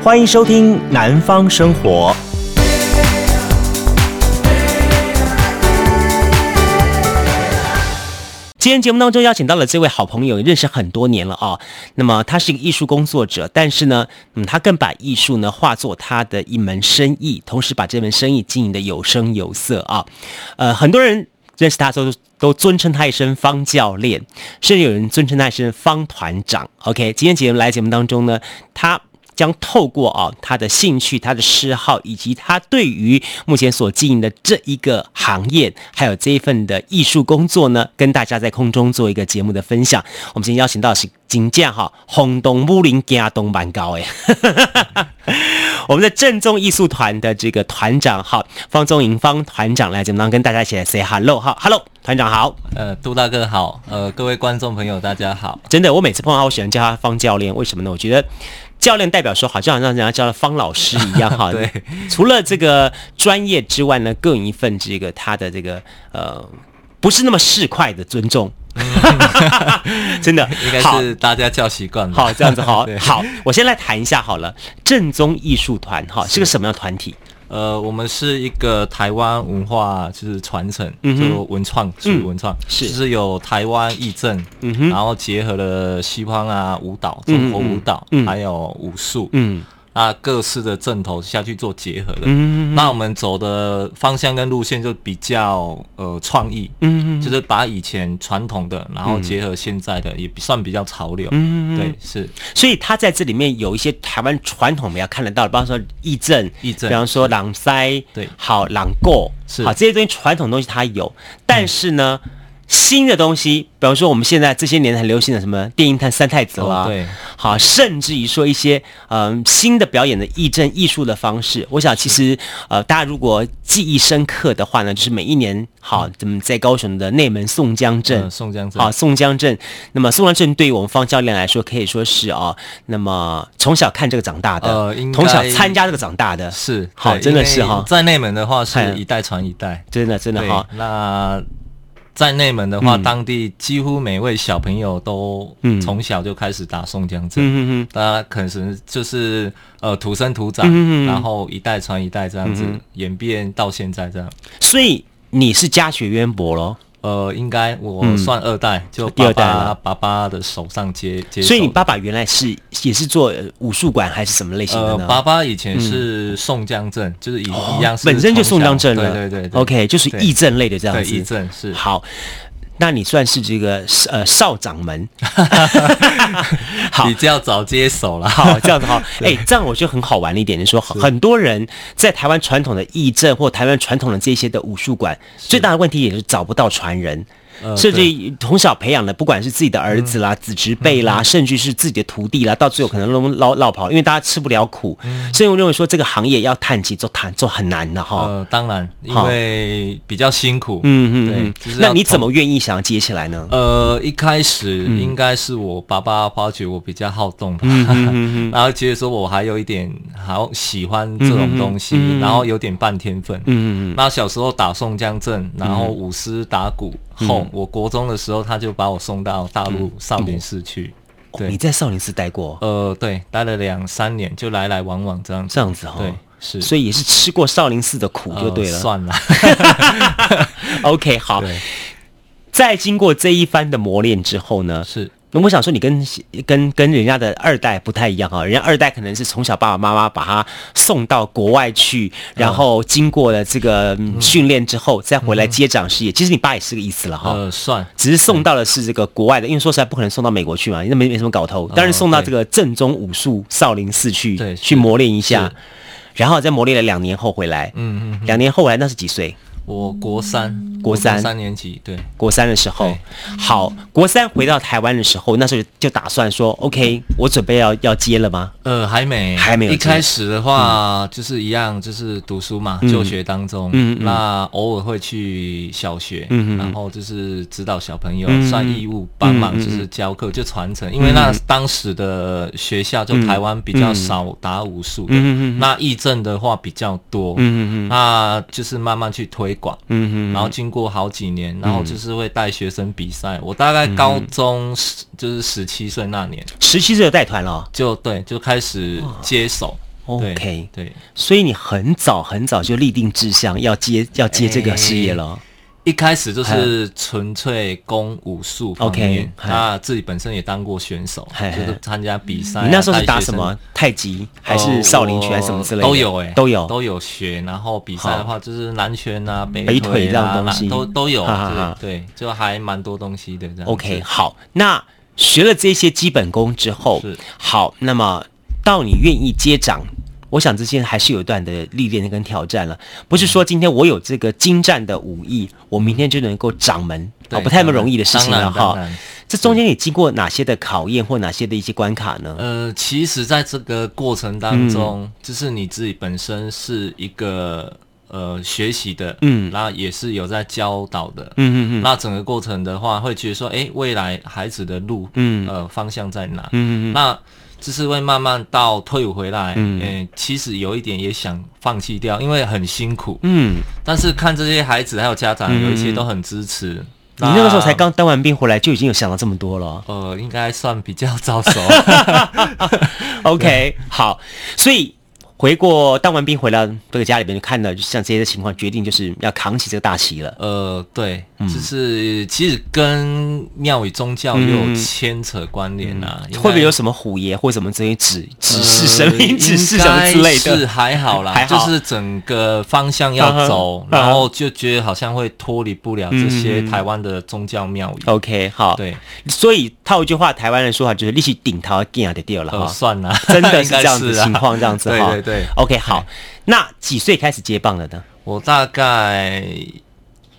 欢迎收听《南方生活》。今天节目当中邀请到了这位好朋友，认识很多年了啊、那么他是一个艺术工作者，但是呢，嗯，他更把艺术呢化作他的一门生意，同时把这门生意经营的有声有色啊。呃，很多人认识他都都尊称他一声方教练，甚至有人尊称他一声方团长。OK，今天节目来节目当中呢，他。将透过啊他的兴趣、他的嗜好，以及他对于目前所经营的这一个行业，还有这一份的艺术工作呢，跟大家在空中做一个节目的分享。我们今天邀请到的是金匠哈，轰动武林加东蛮高哎，我们的正宗艺术团的这个团长哈，方宗银方团长来节目当中跟大家一起来 say hello 哈，hello 团长好，呃，杜大哥好，呃，各位观众朋友大家好，真的，我每次碰到他，我喜欢叫他方教练，为什么呢？我觉得。教练代表说，好像好像人家叫了方老师一样哈。对，除了这个专业之外呢，更有一份这个他的这个呃，不是那么市侩的尊重。真的，应该是大家叫习惯了。好，这样子好。好，我先来谈一下好了。正宗艺术团哈是个什么样的团体？呃，我们是一个台湾文化就是传承，嗯、就文创属于文创，是。就是有台湾义正，嗯，然后结合了西方啊舞蹈、中国舞蹈，嗯、还有武术，嗯。那各式的阵头下去做结合的，嗯，那我们走的方向跟路线就比较呃创意，嗯，就是把以前传统的，然后结合现在的，也算比较潮流，嗯嗯，对，是。所以他在这里面有一些台湾传统我们要看得到的，比方说义阵，义阵，比方说朗塞，对，好朗过，是。好这些东西传统东西它有，但是呢。嗯新的东西，比方说我们现在这些年很流行的什么电音探三太子啊，对，好，甚至于说一些嗯、呃、新的表演的艺阵艺术的方式，我想其实呃大家如果记忆深刻的话呢，就是每一年好怎么在高雄的内门宋江镇，嗯、宋江镇。好宋江镇，那么宋江镇对于我们方教练来说可以说是啊、哦，那么从小看这个长大的，呃，从小参加这个长大的，是好，真的是哈，在内门的话是一代传一代，真的真的哈，那。在内蒙的话，嗯，当地几乎每位小朋友都从小就开始打宋江阵，嗯，大家可能就是呃土生土长，嗯，然后一代传一代这样子，嗯，演变到现在这样。所以你是家学渊博咯。呃，应该我算二代，嗯、就爸爸爸爸的手上接接。所以你爸爸原来是也是做武术馆还是什么类型的呢？呃，爸爸以前是宋江镇，嗯、就是一、哦、一样是，本身就宋江镇了。对对对，对，OK，就是义阵类的这样子。艺阵是好。那你算是这个呃少掌门，好，比较早接手了。好，这样子哈，哎、欸，这样我觉得很好玩的一点就是说，很多人在台湾传统的义阵或台湾传统的这些的武术馆，最大的问题也是找不到传人。甚至从小培养的，不管是自己的儿子啦、嗯、子侄辈啦、嗯，甚至是自己的徒弟啦，到最后可能都落落跑，因为大家吃不了苦。嗯、所以我认为说，这个行业要探起做谈做很难的哈。呃，当然，因为比较辛苦。嗯嗯嗯。那你怎么愿意想要接起来呢？呃，一开始应该是我爸爸发觉我比较好动 然后觉得说我还有一点好喜欢这种东西，嗯、然后有点半天分。嗯嗯嗯。那小时候打宋江阵，然后舞狮打鼓。后，我国中的时候，他就把我送到大陆少林寺去。嗯、对，你在少林寺待过？呃，对，待了两三年，就来来往往这样这样子哈、哦。对，是，所以也是吃过少林寺的苦就对了。呃、算了。OK，好。在经过这一番的磨练之后呢？是。那我想说，你跟跟跟人家的二代不太一样哈，人家二代可能是从小爸爸妈妈把他送到国外去，然后经过了这个训练之后，再回来接掌事业。其实你爸也是个意思了哈，呃，算，只是送到的是这个国外的，因为说实在不可能送到美国去嘛，那没没什么搞头，当然送到这个正宗武术少林寺去，对，去磨练一下，然后再磨练了两年后回来，嗯嗯，两年后回来那是几岁？我国三，国三。三年级，对，国三的时候，好，国三回到台湾的时候，那时候就打算说，OK，我准备要要接了吗？呃，还没，还没有。一开始的话，嗯、就是一样，就是读书嘛，就、嗯、学当中，嗯，那偶尔会去小学，嗯，然后就是指导小朋友，嗯、算义务帮忙，就是教课，就传承、嗯。因为那当时的学校就台湾比较少打武术的，嗯嗯，那艺阵的话比较多，嗯嗯，那就是慢慢去推。广，嗯哼，然后经过好几年，嗯、然后就是会带学生比赛。我大概高中十、嗯、就是十七岁那年，十七岁就带团了，就对，就开始接手，OK，对，所以你很早很早就立定志向要接要接这个事业了。一开始就是纯粹攻武术，OK，他自己本身也当过选手，就是参加比赛。你那时候是打什么？太极还是少林拳还是什么之类的？都有哎，都有都有学。然后比赛的话，就是南拳啊、北北腿这样东西都都有。对，就还蛮多东西的。OK，好，那学了这些基本功之后，好，那么到你愿意接掌。我想这些还是有一段的历练跟挑战了，不是说今天我有这个精湛的武艺，我明天就能够掌门啊，不太那么容易的事情了哈。这中间你经过哪些的考验或哪些的一些关卡呢？呃，其实在这个过程当中，嗯、就是你自己本身是一个呃学习的，嗯，然后也是有在教导的，嗯嗯嗯。那整个过程的话，会觉得说，哎，未来孩子的路，嗯，呃，方向在哪？嗯嗯嗯。那就是会慢慢到退伍回来，嗯、欸，其实有一点也想放弃掉，因为很辛苦，嗯。但是看这些孩子还有家长，有一些都很支持。嗯、你那个时候才刚当完兵回来，就已经有想到这么多了？呃，应该算比较早熟。OK，好，所以。回过当完兵回来，这个家里边就看到，就像这些情况，决定就是要扛起这个大旗了。呃，对，嗯、就是其实跟庙宇宗教也有牵扯关联啊。嗯、会不会有什么虎爷或什么这些指指示神明指示什么之类的？是还好啦，还好就是整个方向要走，uh 然后就觉得好像会脱离不了这些台湾的宗教庙宇。OK，好，对，所以套一句话，台湾人说法就是“力气顶头见的掉了”哈、呃，算了，真的是 这样子情况，这样子哈。对对对。对，OK，好，那几岁开始接棒了呢？我大概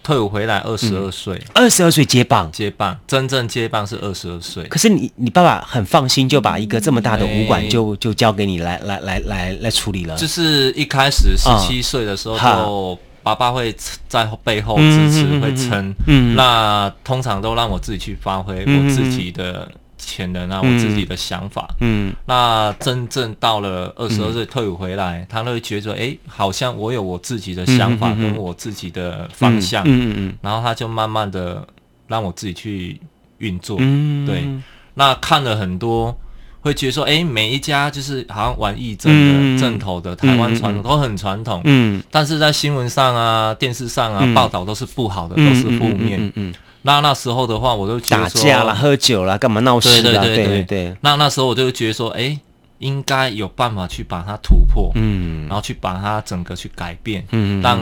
退伍回来二十二岁，二十二岁接棒，接棒，真正接棒是二十二岁。可是你，你爸爸很放心，就把一个这么大的武馆就就交给你来来来来来处理了。就是一开始十七岁的时候，就爸爸会在背后支持，会撑。嗯，那通常都让我自己去发挥我自己的。潜能啊，我自己的想法，嗯，那真正到了二十二岁退伍回来，嗯、他会觉得，哎、欸，好像我有我自己的想法跟我自己的方向，嗯嗯，嗯。嗯然后他就慢慢的让我自己去运作，嗯，对，那看了很多，会觉得说，哎、欸，每一家就是好像玩义阵的阵头的台湾传统都很传统，嗯，但是在新闻上啊、电视上啊报道都是不好的，都是负面，嗯嗯。那那时候的话，我就觉得，打架了、喝酒了，干嘛闹事了？对对对对。那那时候我就觉得说，哎，应该有办法去把它突破，嗯，然后去把它整个去改变，嗯，让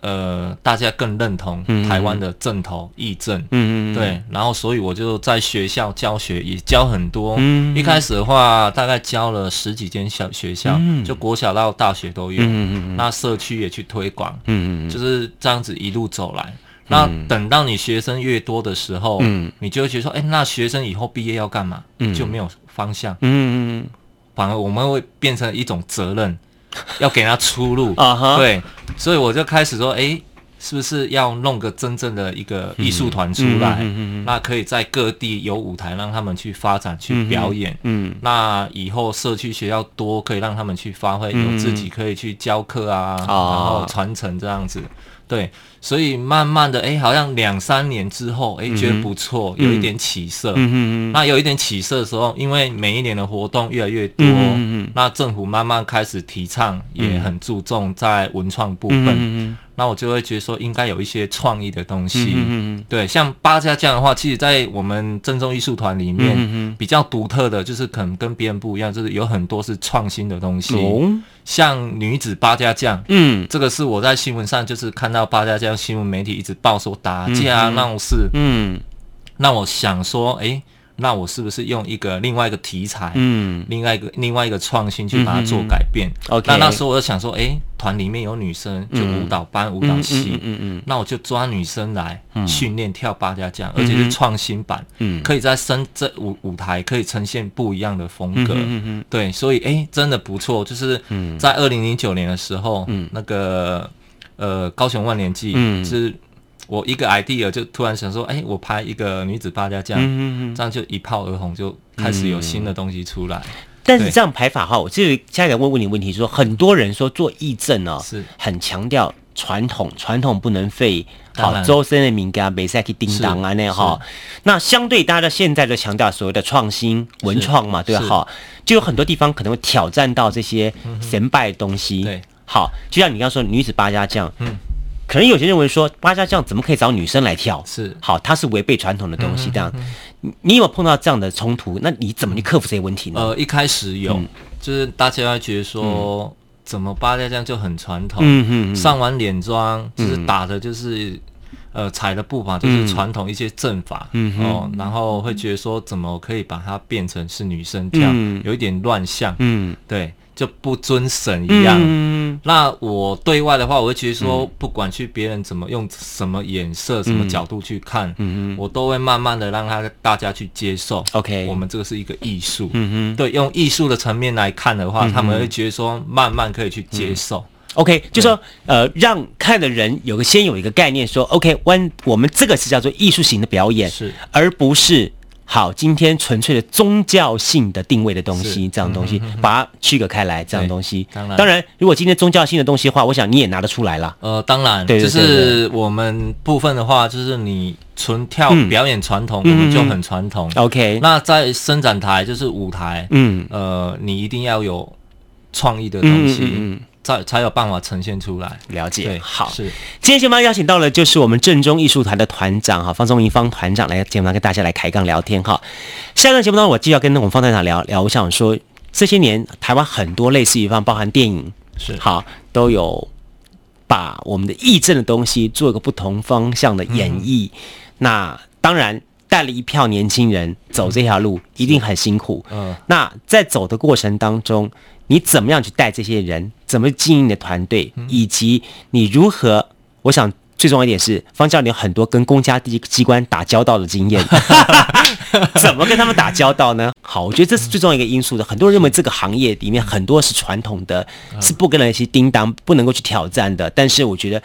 呃大家更认同台湾的正头义阵，嗯嗯，对。然后所以我就在学校教学，也教很多。嗯，一开始的话，大概教了十几间小学校，就国小到大学都有。嗯嗯。那社区也去推广，嗯嗯，就是这样子一路走来。那等到你学生越多的时候，嗯，你就会觉得说，哎，那学生以后毕业要干嘛？嗯，就没有方向。嗯嗯嗯，反而我们会变成一种责任，要给他出路。啊哈，对，所以我就开始说，哎，是不是要弄个真正的一个艺术团出来？嗯嗯，那可以在各地有舞台让他们去发展、去表演。嗯，那以后社区学校多，可以让他们去发挥，有自己可以去教课啊，然后传承这样子。对，所以慢慢的，哎，好像两三年之后，哎，觉得不错，有一点起色。嗯嗯嗯。那有一点起色的时候，因为每一年的活动越来越多，那政府慢慢开始提倡，也很注重在文创部分。嗯嗯。那我就会觉得说，应该有一些创意的东西。嗯嗯。对，像八家将的话，其实，在我们正宗艺术团里面，比较独特的就是可能跟别人不一样，就是有很多是创新的东西。哦。像女子八家将，嗯，这个是我在新闻上就是看到八家将新闻媒体一直报说打架闹事，嗯，那我想说，哎，那我是不是用一个另外一个题材，嗯，另外一个另外一个创新去把它做改变？OK，那那时候我就想说，哎。团里面有女生，就舞蹈班、舞蹈系，嗯嗯，那我就抓女生来训练跳八家将，而且是创新版，嗯，可以在深这舞舞台可以呈现不一样的风格，嗯嗯，对，所以哎，真的不错，就是在二零零九年的时候，嗯，那个呃高雄万年祭，嗯，是我一个 idea 就突然想说，哎，我拍一个女子八家将，嗯嗯，这样就一炮而红，就开始有新的东西出来。但是这样排法哈，我这里下一个问问你问题说，说很多人说做义阵呢，是。很强调传统，传统不能废。好，周深的名歌，美赛去叮当啊，那哈。那相对大家现在就强调所谓的创新文创嘛，对哈，就有很多地方可能会挑战到这些神拜的东西。对，好，就像你刚刚说女子八家将，嗯，可能有些人认为说八家将怎么可以找女生来跳？是，好，它是违背传统的东西。这样，你有没有碰到这样的冲突？那你怎么去克服这些问题呢？呃，一开始有，就是大家会觉得说。怎么八家将就很传统，嗯嗯，上完脸妆就是打的，就是、嗯、呃踩的步伐就是传统一些阵法，嗯哦，然后会觉得说怎么可以把它变成是女生跳，嗯、有一点乱象，嗯，对。就不遵神一样。嗯、那我对外的话，我会觉得说，不管去别人怎么用什么眼色、嗯、什么角度去看，嗯嗯，我都会慢慢的让他大家去接受。OK，我们这个是一个艺术。嗯哼，对，用艺术的层面来看的话，嗯、他们会觉得说，慢慢可以去接受。嗯、OK，就说呃，让看的人有个先有一个概念说，说 OK，我我们这个是叫做艺术型的表演，是，而不是。好，今天纯粹的宗教性的定位的东西，是。这样东西，把它区隔开来，这样东西。当然，当然，如果今天宗教性的东西的话，我想你也拿得出来了。呃，当然，对，就是我们部分的话，就是你纯跳表演传统，嗯、我们就很传统。OK，那在伸展台就是舞台，嗯，呃，你一定要有创意的东西。才才有办法呈现出来，了解。对，好，是。今天节目邀请到了就是我们正宗艺术团的团长哈，方宗民方团长来节目上跟大家来开杠聊天哈。下段节目当中，我继续要跟我们方团长聊聊。我想说，这些年台湾很多类似于方，包含电影是好，都有把我们的义政的东西做一个不同方向的演绎。嗯、那当然带了一票年轻人走这条路，嗯、一定很辛苦。嗯，那在走的过程当中。你怎么样去带这些人？怎么经营你的团队？以及你如何？我想最重要一点是，方教练有很多跟公家机机关打交道的经验，怎么跟他们打交道呢？好，我觉得这是最重要一个因素的。很多人认为这个行业里面很多是传统的，是不跟那些叮当不能够去挑战的。但是我觉得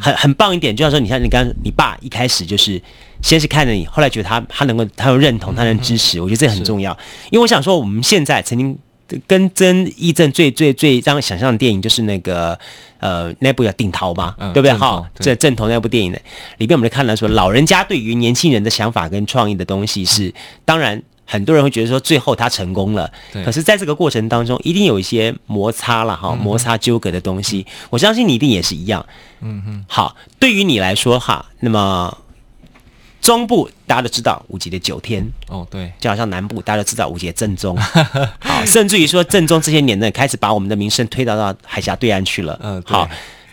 很很棒一点，就像说，你像你刚你爸一开始就是先是看着你，后来觉得他他能够他有认同，他能支持，我觉得这很重要。因为我想说，我们现在曾经。跟真义正最最最让人想象的电影就是那个呃那部叫《定陶》嘛，嗯、对不对？哈，这正头那部电影呢，里面我们就看到说，老人家对于年轻人的想法跟创意的东西是，当然很多人会觉得说最后他成功了，可是在这个过程当中一定有一些摩擦了哈，摩擦纠葛的东西，嗯、我相信你一定也是一样。嗯哼，好，对于你来说哈，那么。中部大家都知道五级的九天哦，对，就好像南部大家都知道五级的正宗，好，甚至于说正宗这些年呢，开始把我们的名声推到到海峡对岸去了。嗯，好，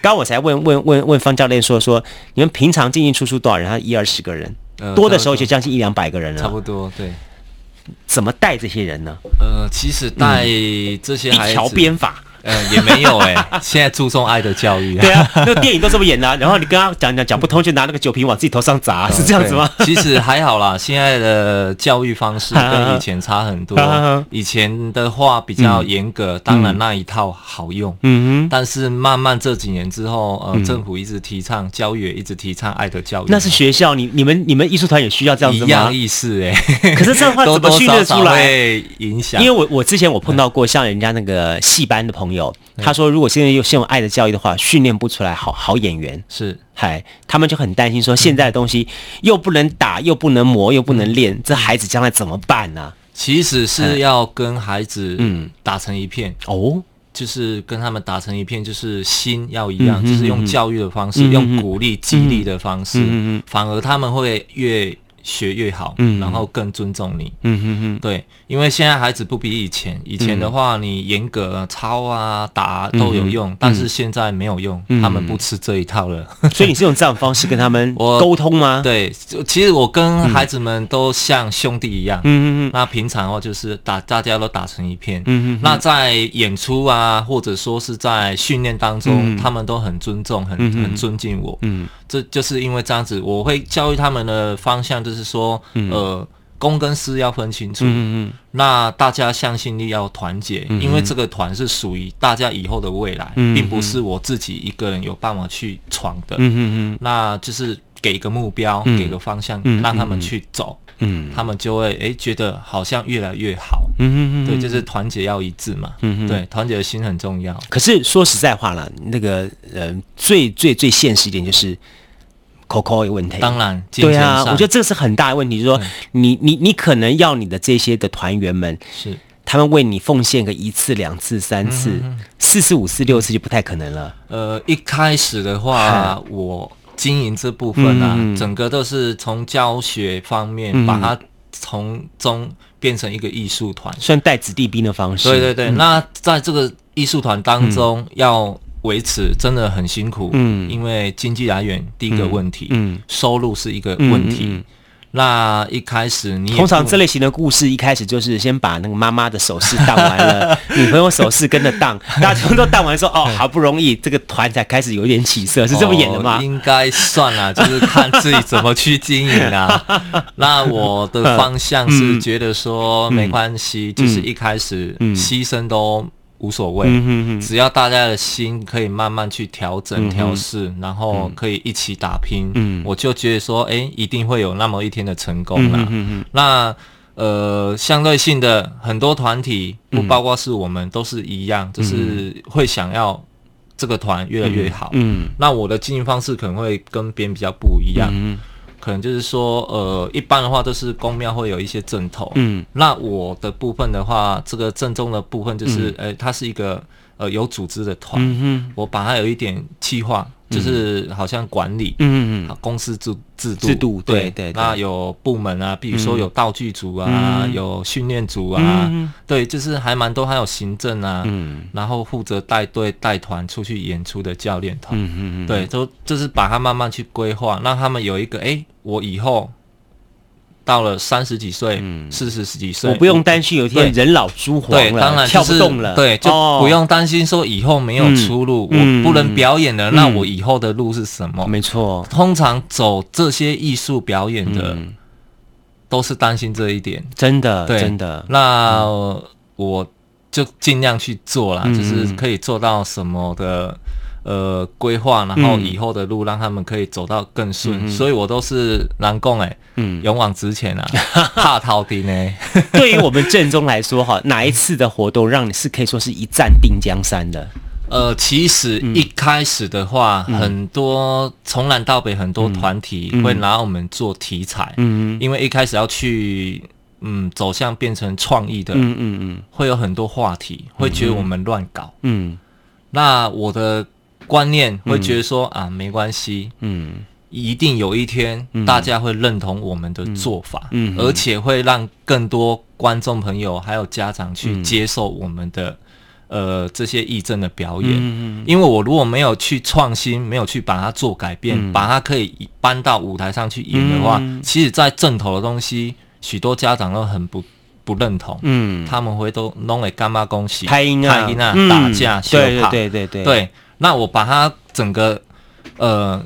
刚刚我才问问问问方教练说说，你们平常进进出出多少人？他一二十个人，多的时候就将近一两百个人了。差不多，对。怎么带这些人呢？呃，其实带这些一条鞭法。嗯，也没有哎、欸，现在注重爱的教育。对啊，那个电影都这么演的、啊，然后你跟他讲讲讲不通，就拿那个酒瓶往自己头上砸，是这样子吗？其实还好啦，现在的教育方式跟以前差很多。以前的话比较严格，当然那一套好用。嗯哼。但是慢慢这几年之后，呃，政府一直提倡教育，也一直提倡爱的教育。那是学校，你你们你们艺术团也需要这样子吗？一样意思哎。可是这样的话怎么训练出来？会影响。因为我我之前我碰到过像人家那个戏班的朋友。有，他说如果现在又先用爱的教育的话，训练不出来好好演员。是，嗨，他们就很担心说现在的东西又不能打，又不能磨，又不能练，这孩子将来怎么办呢？其实是要跟孩子嗯。打成一片。哦，就是跟他们打成一片，就是心要一样，就是用教育的方式，用鼓励激励的方式，反而他们会越。学越好，嗯，然后更尊重你，嗯哼哼，对，因为现在孩子不比以前，以前的话你严格抄啊打都有用，但是现在没有用，他们不吃这一套了。所以你是用这样的方式跟他们 沟通吗？对，其实我跟孩子们都像兄弟一样，嗯嗯嗯。那平常的话就是打，大家都打成一片，嗯嗯。那在演出啊，或者说是在训练当中，他们都很尊重，很很尊敬我，嗯。这就是因为这样子，我会教育他们的方向就是说，嗯、呃，公跟私要分清楚。嗯嗯。那大家向心力要团结，嗯、因为这个团是属于大家以后的未来，嗯、并不是我自己一个人有办法去闯的。嗯嗯嗯。那就是给一个目标，嗯、给个方向，让他们去走。嗯，他们就会诶、欸、觉得好像越来越好，嗯嗯嗯，对，就是团结要一致嘛，嗯嗯，对，团结的心很重要。可是说实在话了，那个呃，最最最现实一点就是口口的问题，当然，对啊，我觉得这是很大的问题，就是说你你你可能要你的这些的团员们是。他们为你奉献个一次、两次、三次、嗯、四次、五次、六次就不太可能了。呃，一开始的话，我经营这部分啊，嗯、整个都是从教学方面、嗯、把它从中变成一个艺术团，算带子弟兵的方式。对对对，嗯、那在这个艺术团当中、嗯、要维持真的很辛苦，嗯，因为经济来源第一个问题，嗯，嗯收入是一个问题。嗯嗯那一开始你，通常这类型的故事一开始就是先把那个妈妈的首饰当完了，女朋友首饰跟着当，大家全部都当完说，哦，好不容易这个团才开始有点起色，是这么演的吗？哦、应该算了，就是看自己怎么去经营啊。那我的方向是觉得说没关系，嗯、就是一开始牺牲都。无所谓，嗯、哼哼。只要大家的心可以慢慢去调整调试，嗯、然后可以一起打拼，嗯、我就觉得说，哎、欸，一定会有那么一天的成功啦。嗯、哼哼那呃，相对性的很多团体，不包括是我们，都是一样，嗯、就是会想要这个团越来越好。嗯，嗯。那我的经营方式可能会跟别人比较不一样。嗯可能就是说，呃，一般的话都是宫庙会有一些正头，嗯，那我的部分的话，这个正宗的部分就是，呃、嗯，它是一个呃有组织的团，嗯我把它有一点企划。就是好像管理，嗯嗯公司制制度制度，对对，那有部门啊，比如说有道具组啊，有训练组啊，对，就是还蛮多，还有行政啊，嗯，然后负责带队带团出去演出的教练团，嗯嗯对，都就是把它慢慢去规划，让他们有一个，哎，我以后。到了三十几岁、四十十几岁，我不用担心有一天人老珠黄了，当然跳不动了，对，就不用担心说以后没有出路，我不能表演了，那我以后的路是什么？没错，通常走这些艺术表演的，都是担心这一点，真的，真的。那我就尽量去做啦，就是可以做到什么的。呃，规划，然后以后的路让他们可以走到更顺，嗯、所以我都是南贡哎，嗯，勇往直前啊，怕逃的呢。对于我们正宗来说，哈，哪一次的活动让你是可以说是一战定江山的？呃，其实一开始的话，嗯、很多从南到北很多团体会拿我们做题材，嗯，因为一开始要去，嗯，走向变成创意的，嗯嗯嗯，会有很多话题，会觉得我们乱搞，嗯，那我的。观念会觉得说、嗯、啊，没关系，嗯，一定有一天大家会认同我们的做法，嗯，嗯。而且会让更多观众朋友还有家长去接受我们的、嗯、呃这些艺阵的表演，嗯嗯，因为我如果没有去创新，没有去把它做改变，嗯、把它可以搬到舞台上去演的话，嗯、其实在正头的东西，许多家长都很不不认同，嗯，他们会都弄来干嘛恭喜，拍音啊，拍音啊，嗯、打架，对对对对对。对那我把它整个呃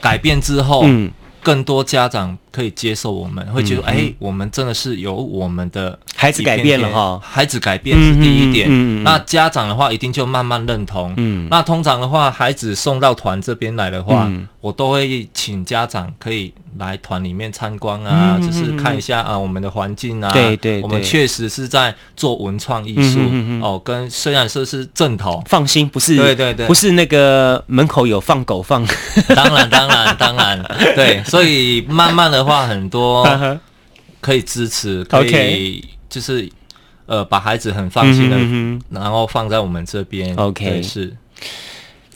改变之后，嗯，更多家长可以接受我们，会觉得哎，我们真的是有我们的孩子改变了哈，孩子改变是第一点。那家长的话一定就慢慢认同。嗯，那通常的话，孩子送到团这边来的话，我都会请家长可以。来团里面参观啊，就是看一下啊，我们的环境啊。对对，我们确实是在做文创艺术哦。跟虽然说是正统，放心，不是。对对对，不是那个门口有放狗放。当然当然当然，对。所以慢慢的话，很多 可以支持，可以就是呃，把孩子很放心的，然后放在我们这边。OK，是。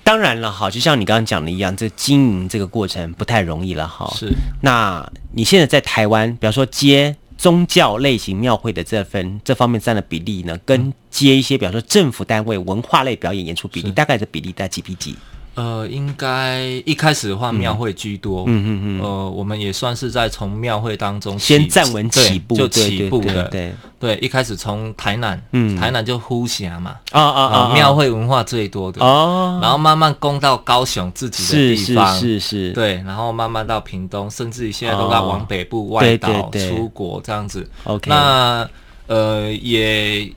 当然了，哈，就像你刚刚讲的一样，这经营这个过程不太容易了，哈。是。那你现在在台湾，比方说接宗教类型庙会的这份这方面占的比例呢，跟接一些比方说政府单位文化类表演演出比例，大概的比例在几比几？呃，应该一开始的话，庙会居多。嗯嗯嗯。呃，我们也算是在从庙会当中先站稳起步，就起步的。对对，一开始从台南，嗯，台南就呼霞嘛。啊啊啊！庙会文化最多的。哦。然后慢慢攻到高雄自己的地方，是是是。对，然后慢慢到屏东，甚至于现在都在往北部外岛出国这样子。OK。那呃也。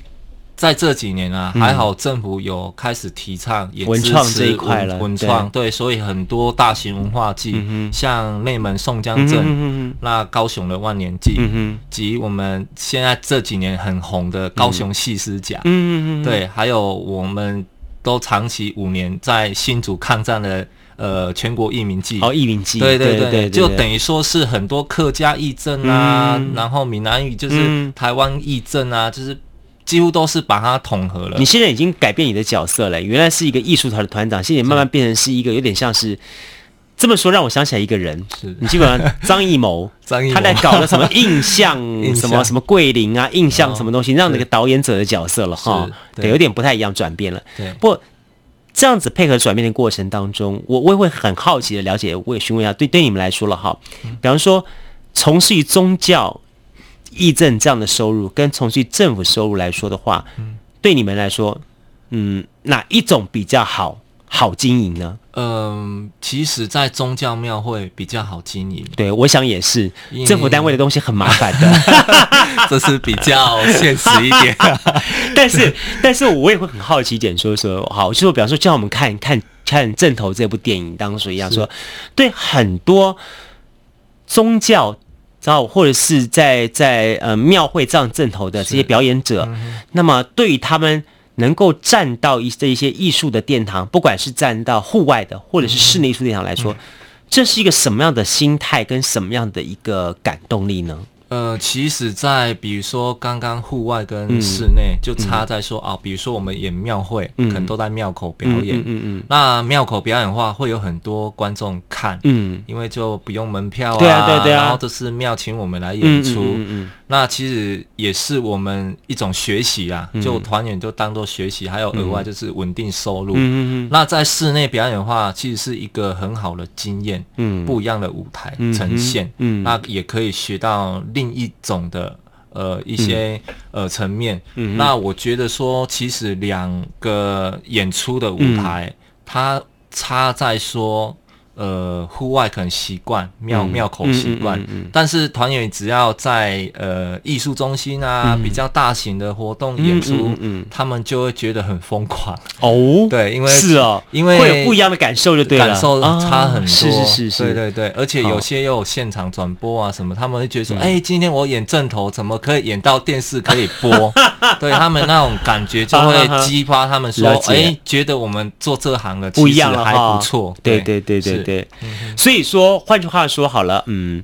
在这几年啊，还好政府有开始提倡也支持文创这一块了，文创对，所以很多大型文化祭，像内门宋江镇，那高雄的万年祭，及我们现在这几年很红的高雄戏狮甲，嗯嗯对，还有我们都长期五年在新竹抗战的呃全国义民祭，哦义民祭，对对对，就等于说是很多客家义镇啊，然后闽南语就是台湾义镇啊，就是。几乎都是把它统合了。你现在已经改变你的角色了，原来是一个艺术团的团长，现在慢慢变成是一个有点像是这么说，让我想起来一个人。是你基本上张艺谋，张艺谋他在搞的什么印象，什么什么桂林啊，印象什么东西，让那个导演者的角色了哈，对，有点不太一样，转变了。对，不过这样子配合转变的过程当中，我我也会很好奇的了解，我也询问一下，对对你们来说了哈，比方说从事于宗教。义政这样的收入跟从去政府收入来说的话，嗯，对你们来说，嗯，哪一种比较好好经营呢？嗯，其实，在宗教庙会比较好经营。对，我想也是。政府单位的东西很麻烦的，这是比较现实一点。但是，但是我也会很好奇一点，说说好，就是比方说，叫我们看看看《阵头》这部电影当中一样，说对很多宗教。然后或者是在在呃庙会这样阵头的这些表演者，嗯、那么对于他们能够站到一这一些艺术的殿堂，不管是站到户外的或者是室内艺术殿堂来说，嗯、这是一个什么样的心态跟什么样的一个感动力呢？呃，其实，在比如说刚刚户外跟室内，就差在说啊，比如说我们演庙会，可能都在庙口表演。嗯嗯。那庙口表演的话，会有很多观众看。嗯。因为就不用门票啊。对啊，对对啊。然后这是庙请我们来演出。嗯嗯。那其实也是我们一种学习啊，就团员就当做学习，还有额外就是稳定收入。嗯嗯。那在室内表演的话，其实是一个很好的经验。嗯。不一样的舞台呈现。嗯。那也可以学到。另一种的呃一些呃层面，嗯、那我觉得说，其实两个演出的舞台，嗯、它差在说。呃，户外可能习惯庙庙口习惯，但是团员只要在呃艺术中心啊比较大型的活动演出，他们就会觉得很疯狂。哦。对，因为是哦，因为会有不一样的感受，就对了，感受差很多。是是是是，对对对，而且有些又有现场转播啊什么，他们会觉得说，哎，今天我演正头，怎么可以演到电视可以播？对他们那种感觉就会激发他们说，哎，觉得我们做这行的不一样，还不错。对对对对。对，所以说，换句话说好了，嗯，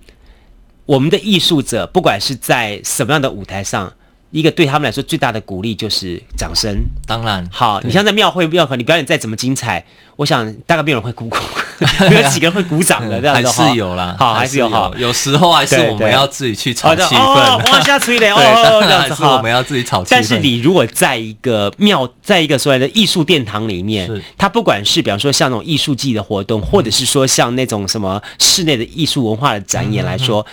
我们的艺术者，不管是在什么样的舞台上。一个对他们来说最大的鼓励就是掌声。当然，好，你像在庙会庙口，你表演再怎么精彩，我想大概没有人会鼓鼓，没有几个人会鼓掌的。这样还是有啦，好，还是有好，有时候还是我们要自己去炒气氛。哦，往下吹点哦，这样子好，我们要自己炒气氛。但是你如果在一个庙，在一个所谓的艺术殿堂里面，它不管是比方说像那种艺术季的活动，或者是说像那种什么室内的艺术文化的展演来说。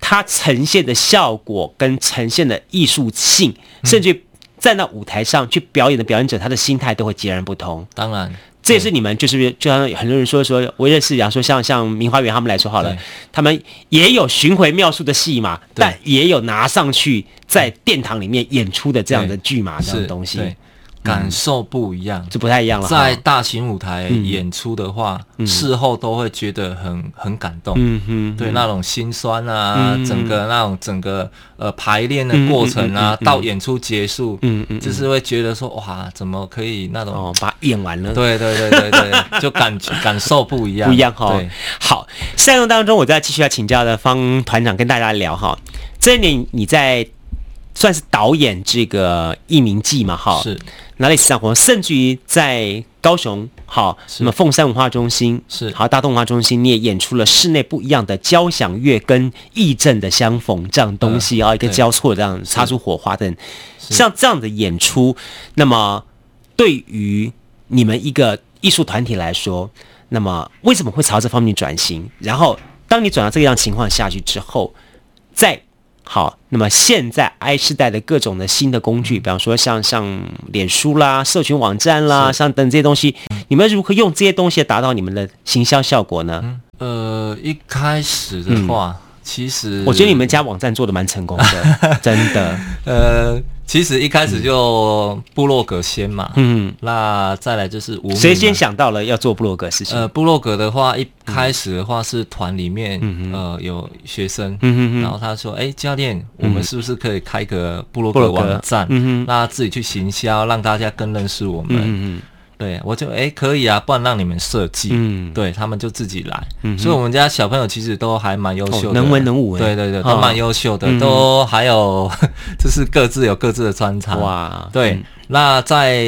它呈现的效果跟呈现的艺术性，甚至站到舞台上去表演的表演者，他的心态都会截然不同。当然，这也是你们就是就像很多人说说，我认识，比方说像像明花园他们来说好了，他们也有巡回庙数的戏嘛，但也有拿上去在殿堂里面演出的这样的剧码这样的东西。感受不一样，就不太一样了。在大型舞台演出的话，事后都会觉得很很感动。嗯哼，对，那种心酸啊，整个那种整个呃排练的过程啊，到演出结束，嗯嗯，就是会觉得说哇，怎么可以那种哦，把它演完了？对对对对对，就感感受不一样，不一样哈。对，好，下一段当中，我再继续要请教的方团长跟大家聊哈。这一年你在算是导演这个一名记嘛？哈，是。哪里上活？甚至于在高雄，好，什么凤山文化中心是好，大东文化中心，你也演出了室内不一样的交响乐跟义正的相逢这样东西啊，一个交错这样擦出火花等，像这样的演出，那么对于你们一个艺术团体来说，那么为什么会朝这方面转型？然后当你转到这样情况下去之后，在好，那么现在 I 世代的各种的新的工具，比方说像像脸书啦、社群网站啦，像等这些东西，你们如何用这些东西达到你们的行销效果呢？呃，一开始的话，嗯、其实我觉得你们家网站做的蛮成功的，真的。呃，其实一开始就部落格先嘛，嗯，那再来就是无谁先想到了要做部落格事情？呃，部落格的话，一开始的话是团里面，嗯、呃，有学生，嗯然后他说，哎、欸，教练，我们是不是可以开个部落格网站？嗯那自己去行销，让大家更认识我们。嗯对，我就哎、欸、可以啊，不然让你们设计，嗯，对他们就自己来，嗯，所以我们家小朋友其实都还蛮优秀的，能文能武，对对对，都蛮优秀的，哦、都还有 就是各自有各自的专长，哇，对，嗯、那在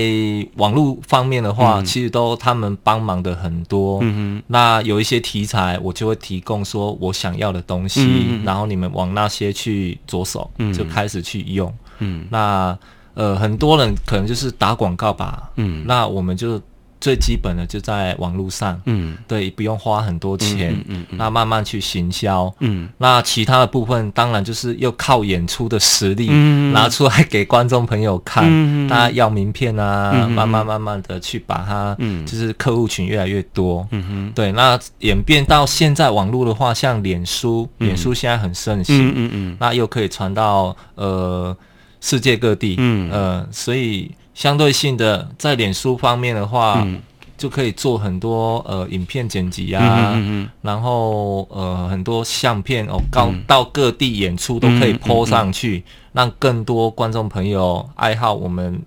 网络方面的话，嗯、其实都他们帮忙的很多，嗯哼，那有一些题材我就会提供说我想要的东西，嗯、然后你们往那些去着手，嗯，就开始去用，嗯，那。呃，很多人可能就是打广告吧，嗯，那我们就最基本的就在网络上，嗯，对，不用花很多钱，嗯，嗯，嗯，那慢慢去行销，嗯，那其他的部分当然就是又靠演出的实力，嗯，拿出来给观众朋友看，嗯，大家要名片啊，嗯，慢慢慢慢的去把它，嗯，就是客户群越来越多，嗯哼，对，那演变到现在网络的话，像脸书，脸书现在很盛行，嗯嗯，嗯，那又可以传到呃。世界各地，嗯。呃，所以相对性的，在脸书方面的话，嗯、就可以做很多呃影片剪辑啊，嗯嗯嗯、然后呃很多相片哦，到、各地演出都可以 po 上去，让更多观众朋友爱好我们。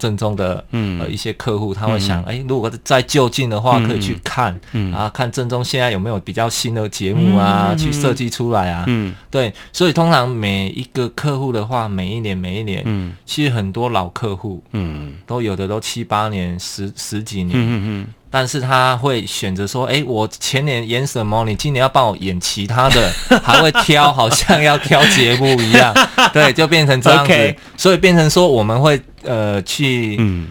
正宗的，嗯，呃，一些客户他会想，哎，如果在就近的话，可以去看，嗯，然后看正宗现在有没有比较新的节目啊，去设计出来啊，嗯，对，所以通常每一个客户的话，每一年每一年，嗯，其实很多老客户，嗯，都有的都七八年、十十几年，嗯嗯。但是他会选择说：“哎，我前年演什么？你今年要帮我演其他的，还会挑，好像要挑节目一样。对，就变成这样子。Okay. 所以变成说，我们会呃去，嗯，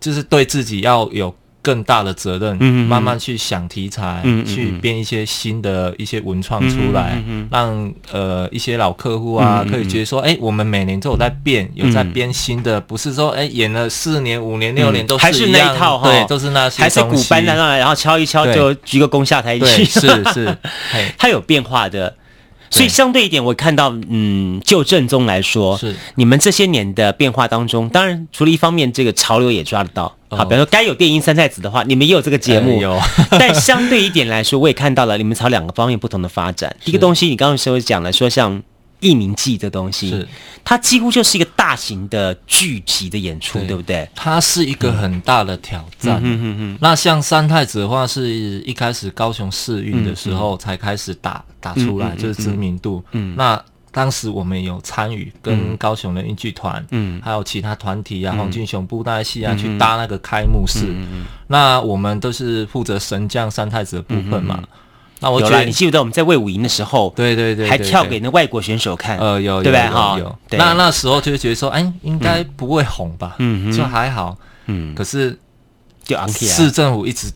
就是对自己要有。”更大的责任，嗯，慢慢去想题材，嗯，去编一些新的一些文创出来，嗯，让呃一些老客户啊，可以觉得说，哎，我们每年都有在变，有在编新的，不是说，哎，演了四年、五年、六年都是还是那一套，对，都是那些，还是鼓班在那，然后敲一敲就鞠个躬下台去，是是，它有变化的。所以相对一点，我看到，嗯，就正宗来说，是你们这些年的变化当中，当然除了一方面这个潮流也抓得到，好，比方说该有电音三太子的话，你们也有这个节目，有。但相对一点来说，我也看到了你们朝两个方面不同的发展。第一个东西，你刚刚稍微讲了，说像。艺名记这东西，是它几乎就是一个大型的剧集的演出，对，对不对？它是一个很大的挑战。嗯嗯嗯。那像三太子的话，是一开始高雄试运的时候才开始打、嗯、打出来，就是知名度。嗯。那当时我们有参与，跟高雄的音剧团，嗯，还有其他团体啊，黄俊雄布袋戏啊，去搭那个开幕式。嗯嗯。那我们都是负责神将三太子的部分嘛。嗯那我觉得你记不得我们在魏武营的时候，对对对，还跳给那外国选手看，呃，有，对吧？哈，有。那那时候就会觉得说，哎，应该不会红吧？嗯，就还好。嗯，可是就昂市政府一直。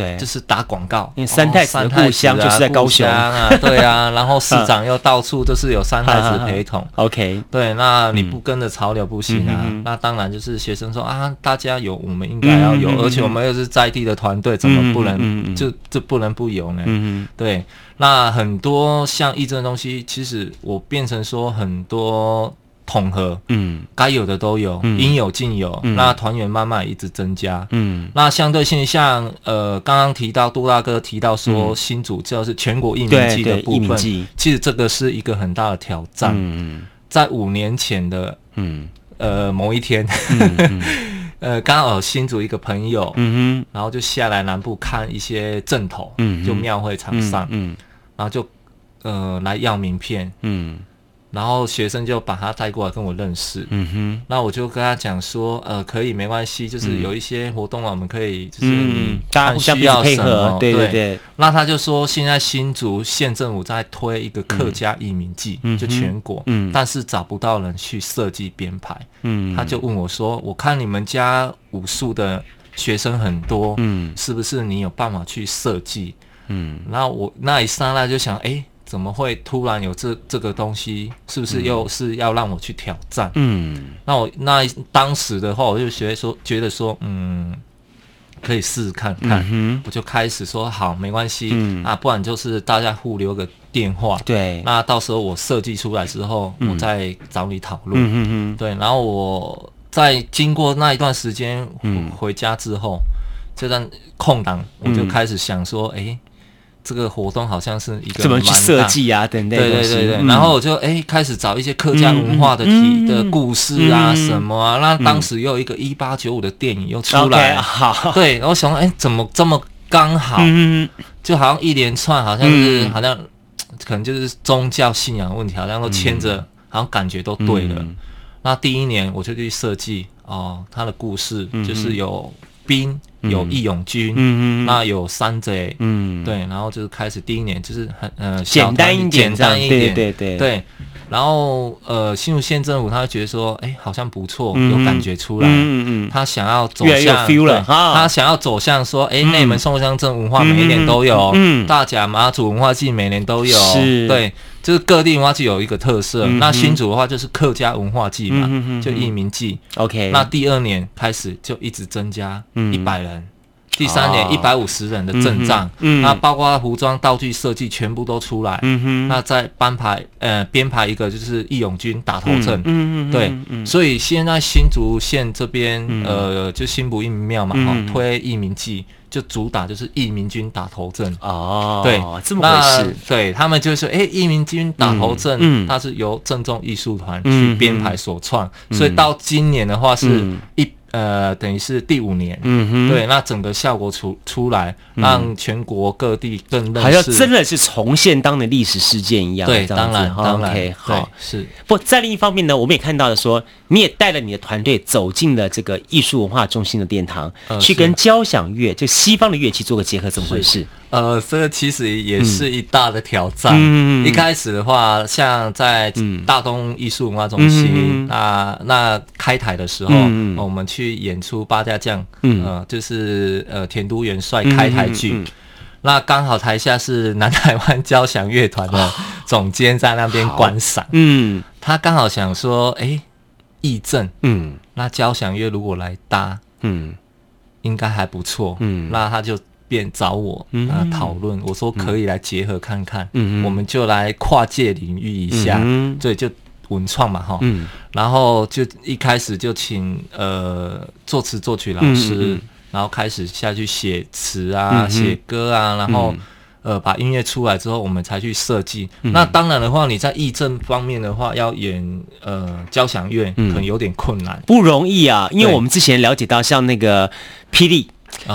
对，就是打广告，因为三太子的故乡就是在高雄啊，对啊，然后市长又到处都是有三太子陪同。OK，对，那你不跟着潮流不行啊。那当然就是学生说啊，大家有，我们应该要有，而且我们又是在地的团队，怎么不能就就不能不有呢？嗯对，那很多像艺阵的东西，其实我变成说很多。统合，嗯，该有的都有，嗯、应有尽有。嗯、那团员慢慢一直增加，嗯，那相对性像呃，刚刚提到杜大哥提到说，嗯、新组就是全国一名季的部分，其实这个是一个很大的挑战。嗯，在五年前的，嗯，呃，某一天，嗯嗯、呃，刚好新组一个朋友，嗯哼，然后就下来南部看一些阵头，嗯，就庙会场上，嗯，嗯。然后就呃来要名片，嗯。然后学生就把他带过来跟我认识，嗯哼，那我就跟他讲说，呃，可以没关系，就是有一些活动啊，我们可以就是嗯，大家需要配合，对对。对。那他就说，现在新竹县政府在推一个客家移民季，就全国，嗯，但是找不到人去设计编排，嗯，他就问我说，我看你们家武术的学生很多，嗯，是不是你有办法去设计？嗯，然后我那一刹那就想，哎。怎么会突然有这这个东西？是不是又是要让我去挑战？嗯，那我那当时的话，我就觉得说，觉得说，嗯，可以试试看看。嗯，我就开始说好，没关系。嗯啊，不然就是大家互留个电话。对，那到时候我设计出来之后，我再找你讨论。嗯嗯对，然后我在经过那一段时间回家之后，这段空档我就开始想说，哎。这个活动好像是一个怎么去设计啊？等等，对对对对。嗯、然后我就哎开始找一些客家文化的题、嗯、的故事啊，嗯、什么啊？那当时又有一个一八九五的电影又出来，嗯、好，对。然后想哎，怎么这么刚好？嗯、就好像一连串，好像是、嗯、好像 可能就是宗教信仰问题，好像都牵着，嗯、好像感觉都对了。嗯、那第一年我就去设计哦，他的故事就是有兵。有义勇军，嗯嗯，那有山贼，嗯，对，然后就是开始第一年就是很呃简单一点，简单一点，对对。对，然后呃新竹县政府他觉得说，哎，好像不错，有感觉出来，嗯嗯，他想要走向，他想要走向说，哎，内门宋香镇文化每一年都有，嗯，大甲妈祖文化祭每年都有，是，对。就是各地文化祭有一个特色，嗯、那新竹的话就是客家文化祭嘛，嗯、就义民祭。OK，那第二年开始就一直增加一百人，嗯、第三年一百五十人的阵仗，嗯、那包括服装道具设计全部都出来。嗯、哼。那再编排呃编排一个就是义勇军打头阵。嗯、对，嗯、所以现在新竹县这边、嗯、呃就新埔义民庙嘛，推义民祭。就主打就是义民军打头阵。哦，对，这么回事，对他们就是哎，义民军打头阵，嗯，它是由正宗艺术团去编排所创，所以到今年的话是一。呃，等于是第五年，嗯哼，对，那整个效果出出来，让全国各地更认识，好像真的是重现当年历史事件一样。对，当然，当然好，是。不，在另一方面呢，我们也看到了说，你也带了你的团队走进了这个艺术文化中心的殿堂，去跟交响乐，就西方的乐器做个结合，怎么回事？呃，这个其实也是一大的挑战。嗯、一开始的话，像在大东艺术文化中心，嗯、那那开台的时候，嗯、我们去演出八家将，嗯、呃，就是呃田都元帅开台剧。嗯嗯。嗯、那刚好台下是南台湾交响乐团的总监在那边观赏。嗯，他刚好想说，哎，义政，嗯，那交响乐如果来搭，嗯，应该还不错。嗯，那他就。便找我啊讨论，我说可以来结合看看，嗯我们就来跨界领域一下，嗯对，就文创嘛哈，然后就一开始就请呃作词作曲老师，然后开始下去写词啊写歌啊，然后呃把音乐出来之后，我们才去设计。那当然的话，你在义政方面的话，要演呃交响乐，可能有点困难，不容易啊，因为我们之前了解到，像那个霹雳。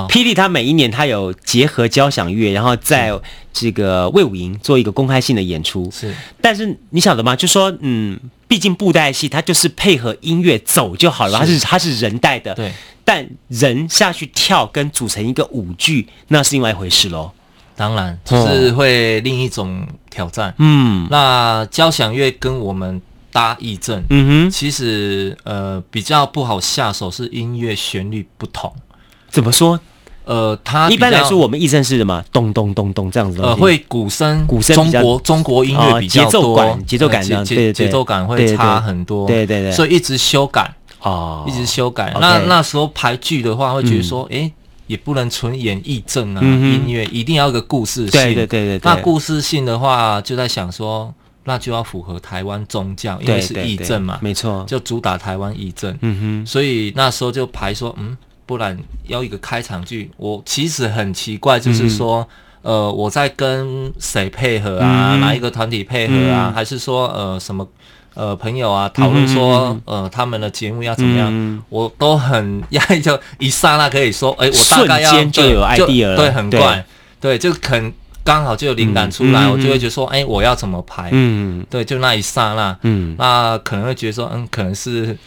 霹雳他每一年他有结合交响乐，然后在这个魏武营做一个公开性的演出。是，但是你晓得吗？就说，嗯，毕竟布袋戏它就是配合音乐走就好了，它是它是人带的。对，但人下去跳跟组成一个舞剧，那是另外一回事喽。当然，就是会另一种挑战。嗯，那交响乐跟我们搭义阵，嗯哼，其实呃比较不好下手，是音乐旋律不同。怎么说？呃，他一般来说，我们义正是什么？咚咚咚咚这样子。呃，会鼓声，鼓声。中国中国音乐比较多，节奏感，节奏感，节节奏感会差很多。对对对，所以一直修改哦，一直修改。那那时候排剧的话，会觉得说，哎，也不能纯演义政啊，音乐一定要有个故事性。对对对对。那故事性的话，就在想说，那就要符合台湾宗教，因为是义政嘛，没错，就主打台湾义政。嗯哼，所以那时候就排说，嗯。不然要一个开场剧，我其实很奇怪，就是说，嗯、呃，我在跟谁配合啊？嗯、哪一个团体配合啊？嗯、还是说，呃，什么呃朋友啊讨论说，嗯、呃，他们的节目要怎么样？嗯、我都很压抑，就一刹那可以说，哎，我大概要就有 idea 了，对，很怪，对，对，就肯刚好就有灵感出来，嗯、我就会觉得说，哎，我要怎么拍？嗯，对，就那一刹那，嗯，那可能会觉得说，嗯，可能是。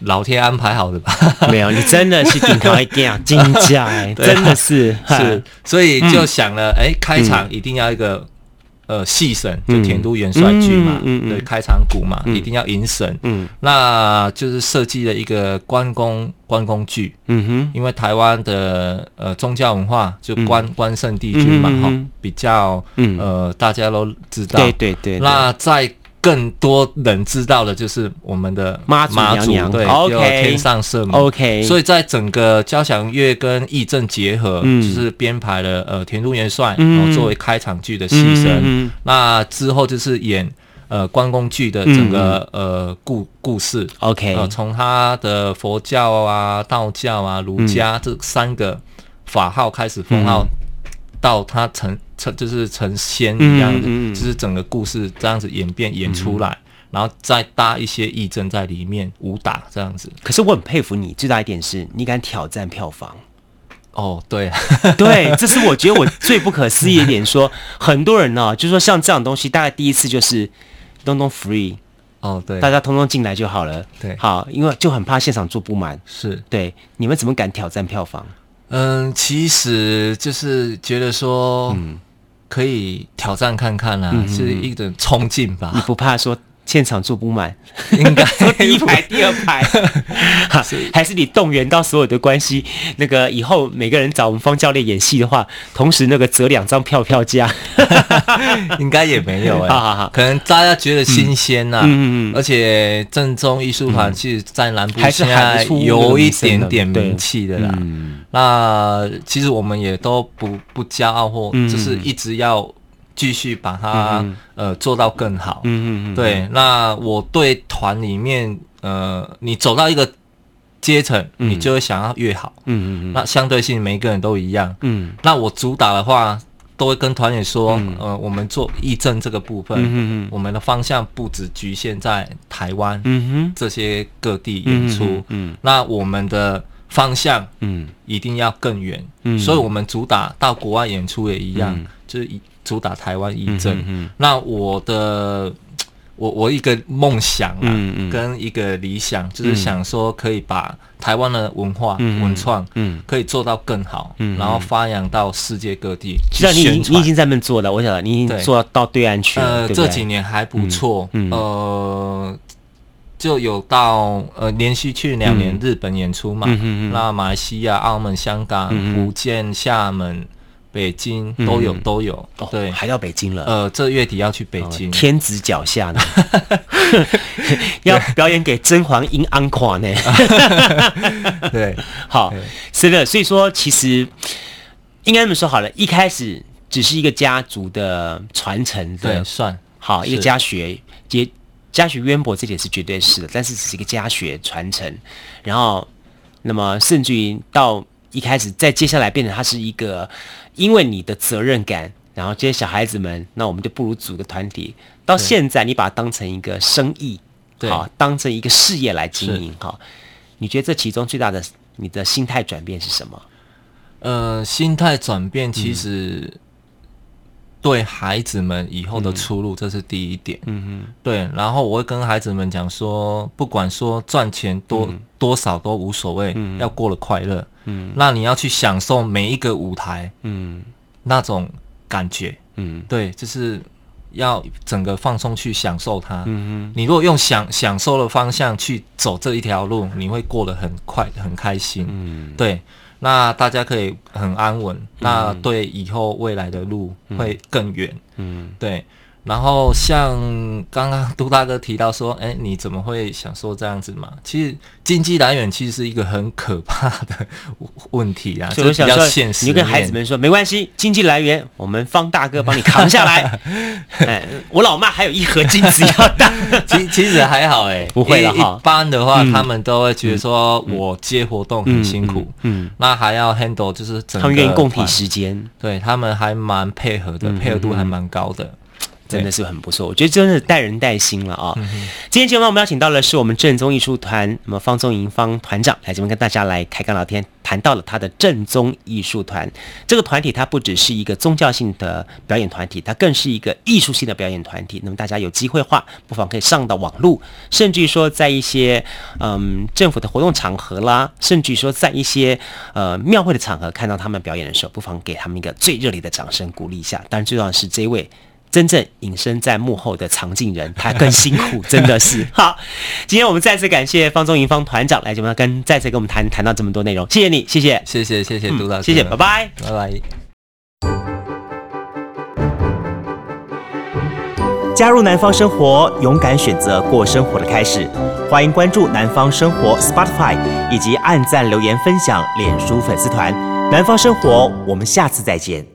老天安排好的吧？没有，你真的是顶高一点，金价哎，真的是 是，所以就想了，哎，开场一定要一个呃戏神，就田都元帅剧嘛，对，开场鼓嘛，一定要迎神，嗯，那就是设计了一个关公关公剧，嗯哼，因为台湾的呃宗教文化就关关圣帝君嘛，哈，比较呃大家都知道，对对对，那在。更多人知道的就是我们的妈祖娘娘，对，OK，天上圣母，OK。所以在整个交响乐跟义正结合，嗯、就是编排了呃田中元帅，嗯、然后作为开场剧的牺牲。那之后就是演呃关公剧的整个、嗯、呃故故事，OK。呃，从他的佛教啊、道教啊、儒家、嗯、这三个法号开始封号，嗯、到他成。成就是成仙一样的，嗯嗯、就是整个故事这样子演变演出来，嗯、然后再搭一些义正在里面武打这样子。可是我很佩服你，最大一点是你敢挑战票房。哦，对、啊，对，这是我觉得我最不可思议一点说。说很多人呢、啊，就说像这样东西，大概第一次就是东东 free，哦，对，大家通通进来就好了。对，好，因为就很怕现场坐不满。是对，你们怎么敢挑战票房？嗯，其实就是觉得说，嗯。可以挑战看看啊，嗯、是一种冲劲吧。你不怕说现场坐不满？应该 第一排、第二排，还是你动员到所有的关系？那个以后每个人找我们方教练演戏的话，同时那个折两张票票价，应该也没有哎、欸。好好好，可能大家觉得新鲜呐、啊，嗯嗯嗯。而且正宗艺术团其实，在南部现在有一点点名气的啦。嗯、那其实我们也都不不骄傲，或就是一直要。继续把它、嗯、呃做到更好，嗯嗯嗯，对。那我对团里面呃，你走到一个阶层，嗯、你就会想要越好，嗯嗯嗯。那相对性每一个人都一样，嗯。那我主打的话，都会跟团员说，嗯、呃，我们做义政这个部分，嗯我们的方向不只局限在台湾，嗯哼，这些各地演出，嗯，嗯，那我们的方向，嗯，一定要更远，嗯。所以我们主打到国外演出也一样，嗯、就是以。主打台湾义政，嗯嗯、那我的我我一个梦想啊，跟一个理想，就是想说可以把台湾的文化、嗯、文创，嗯，可以做到更好，嗯、然后发扬到世界各地。其实你你已经在那边做了，我晓得你已经做到对岸去了。呃，对对？这几年还不错，嗯就有到呃连续去两年日本演出嘛，那马来西亚、澳门、香港、福建、厦门。北京都有都有，对，还到北京了。呃，这月底要去北京，天子脚下呢，要表演给甄嬛英安垮呢。对，好，是的，所以说其实应该这么说好了，一开始只是一个家族的传承，对，算。好一个家学，也家学渊博，这点是绝对是的，但是只是一个家学传承，然后那么甚至于到一开始，再接下来变成它是一个。因为你的责任感，然后这些小孩子们，那我们就不如组个团体。到现在，你把它当成一个生意，对好，当成一个事业来经营，哈。你觉得这其中最大的你的心态转变是什么？呃，心态转变其实对孩子们以后的出路，这是第一点。嗯哼，对。然后我会跟孩子们讲说，不管说赚钱多、嗯、多少都无所谓，嗯、要过得快乐。嗯，那你要去享受每一个舞台，嗯，那种感觉，嗯，对，就是要整个放松去享受它。嗯哼，你如果用享享受的方向去走这一条路，你会过得很快很开心。嗯，对，那大家可以很安稳，嗯、那对以后未来的路会更远。嗯，对。然后像刚刚杜大哥提到说，哎，你怎么会想说这样子嘛？其实经济来源其实是一个很可怕的问题啊，就比较现实。你就跟孩子们说，没关系，经济来源我们方大哥帮你扛下来。哎，我老妈还有一盒金子要当。其其实还好哎，不会了哈。一般的话，他们都会觉得说我接活动很辛苦，嗯，那还要 handle 就是整个，他们愿意共体时间，对他们还蛮配合的，配合度还蛮高的。真的是很不错，我觉得真的带人带心了啊！嗯、今天节目我们邀请到的是我们正宗艺术团，那么方宗银方团长来这边跟大家来开杠聊天，谈到了他的正宗艺术团这个团体，它不只是一个宗教性的表演团体，它更是一个艺术性的表演团体。那么大家有机会的话，不妨可以上到网络，甚至于说在一些嗯政府的活动场合啦，甚至于说在一些呃庙会的场合看到他们表演的时候，不妨给他们一个最热烈的掌声鼓励一下。当然，最重要的是这一位。真正隐身在幕后的藏镜人，他更辛苦，真的是。好，今天我们再次感谢方宗盈方团长来节目，跟再次跟我们谈谈到这么多内容，谢谢你，谢谢，谢谢，谢谢杜老师，谢谢，拜拜，拜拜。加入南方生活，勇敢选择过生活的开始。欢迎关注南方生活 Spotify，以及按赞留言分享脸书粉丝团。南方生活，我们下次再见。